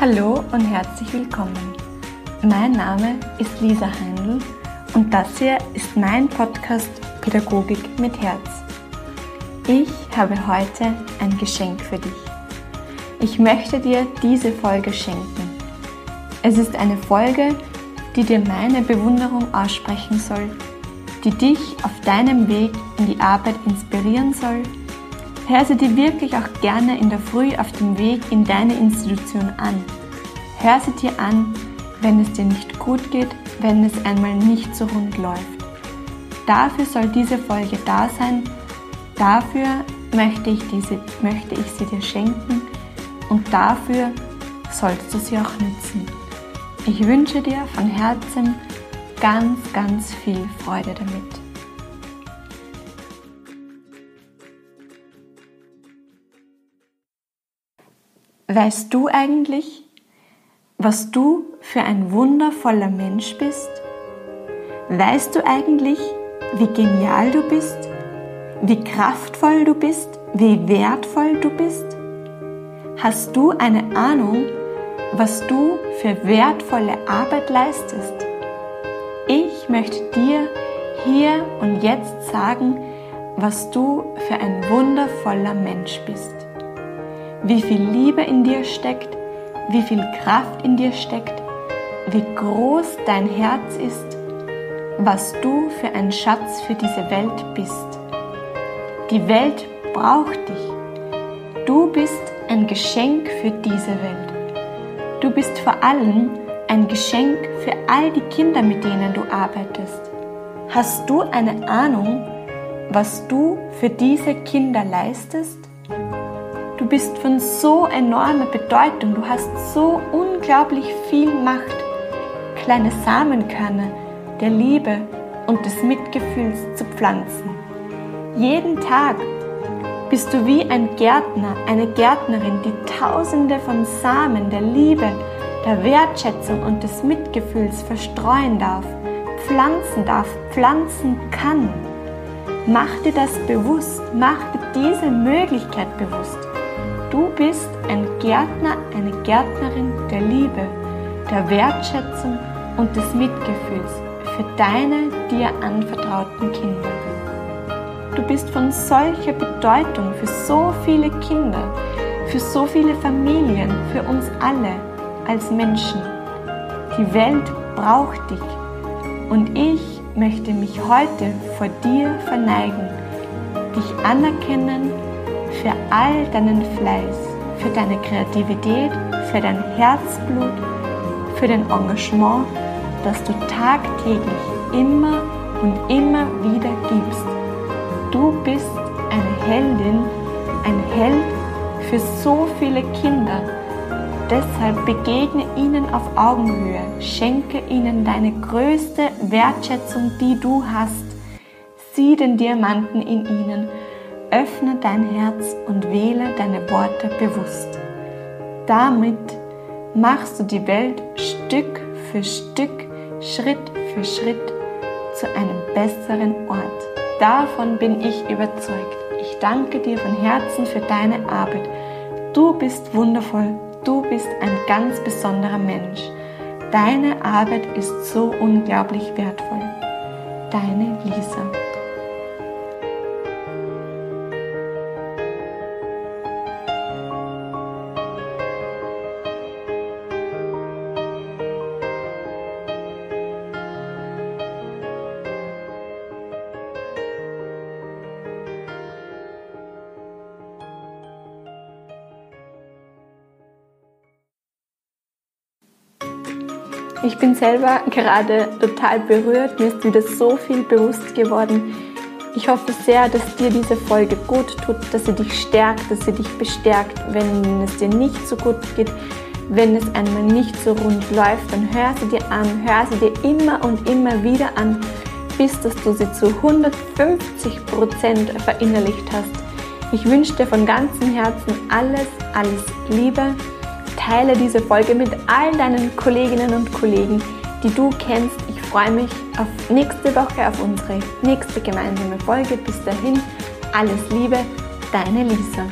Hallo und herzlich willkommen. Mein Name ist Lisa Heindl und das hier ist mein Podcast Pädagogik mit Herz. Ich habe heute ein Geschenk für dich. Ich möchte dir diese Folge schenken. Es ist eine Folge, die dir meine Bewunderung aussprechen soll, die dich auf deinem Weg in die Arbeit inspirieren soll Hör sie dir wirklich auch gerne in der Früh auf dem Weg in deine Institution an. Hör sie dir an, wenn es dir nicht gut geht, wenn es einmal nicht so rund läuft. Dafür soll diese Folge da sein. Dafür möchte ich, diese, möchte ich sie dir schenken und dafür sollst du sie auch nutzen. Ich wünsche dir von Herzen ganz, ganz viel Freude damit. Weißt du eigentlich, was du für ein wundervoller Mensch bist? Weißt du eigentlich, wie genial du bist? Wie kraftvoll du bist? Wie wertvoll du bist? Hast du eine Ahnung, was du für wertvolle Arbeit leistest? Ich möchte dir hier und jetzt sagen, was du für ein wundervoller Mensch bist wie viel Liebe in dir steckt, wie viel Kraft in dir steckt, wie groß dein Herz ist, was du für ein Schatz für diese Welt bist. Die Welt braucht dich. Du bist ein Geschenk für diese Welt. Du bist vor allem ein Geschenk für all die Kinder, mit denen du arbeitest. Hast du eine Ahnung, was du für diese Kinder leistest? Du bist von so enormer Bedeutung, du hast so unglaublich viel Macht, kleine Samenkörner der Liebe und des Mitgefühls zu pflanzen. Jeden Tag bist du wie ein Gärtner, eine Gärtnerin, die tausende von Samen der Liebe, der Wertschätzung und des Mitgefühls verstreuen darf, pflanzen darf, pflanzen kann. Mach dir das bewusst, mach dir diese Möglichkeit bewusst. Du bist ein Gärtner, eine Gärtnerin der Liebe, der Wertschätzung und des Mitgefühls für deine dir anvertrauten Kinder. Du bist von solcher Bedeutung für so viele Kinder, für so viele Familien, für uns alle als Menschen. Die Welt braucht dich und ich möchte mich heute vor dir verneigen, dich anerkennen für all deinen Fleiß, für deine Kreativität, für dein Herzblut, für dein Engagement, das du tagtäglich immer und immer wieder gibst. Du bist eine Heldin, ein Held für so viele Kinder. Deshalb begegne ihnen auf Augenhöhe, schenke ihnen deine größte Wertschätzung, die du hast. Sieh den Diamanten in ihnen Öffne dein Herz und wähle deine Worte bewusst. Damit machst du die Welt Stück für Stück, Schritt für Schritt zu einem besseren Ort. Davon bin ich überzeugt. Ich danke dir von Herzen für deine Arbeit. Du bist wundervoll. Du bist ein ganz besonderer Mensch. Deine Arbeit ist so unglaublich wertvoll. Deine Lisa. Ich bin selber gerade total berührt. Mir ist wieder so viel bewusst geworden. Ich hoffe sehr, dass dir diese Folge gut tut, dass sie dich stärkt, dass sie dich bestärkt, wenn es dir nicht so gut geht, wenn es einmal nicht so rund läuft, dann hör sie dir an, hör sie dir immer und immer wieder an, bis dass du sie zu 150 Prozent verinnerlicht hast. Ich wünsche dir von ganzem Herzen alles, alles Liebe teile diese Folge mit all deinen Kolleginnen und Kollegen, die du kennst. Ich freue mich auf nächste Woche, auf unsere nächste gemeinsame Folge. Bis dahin, alles Liebe, deine Lisa.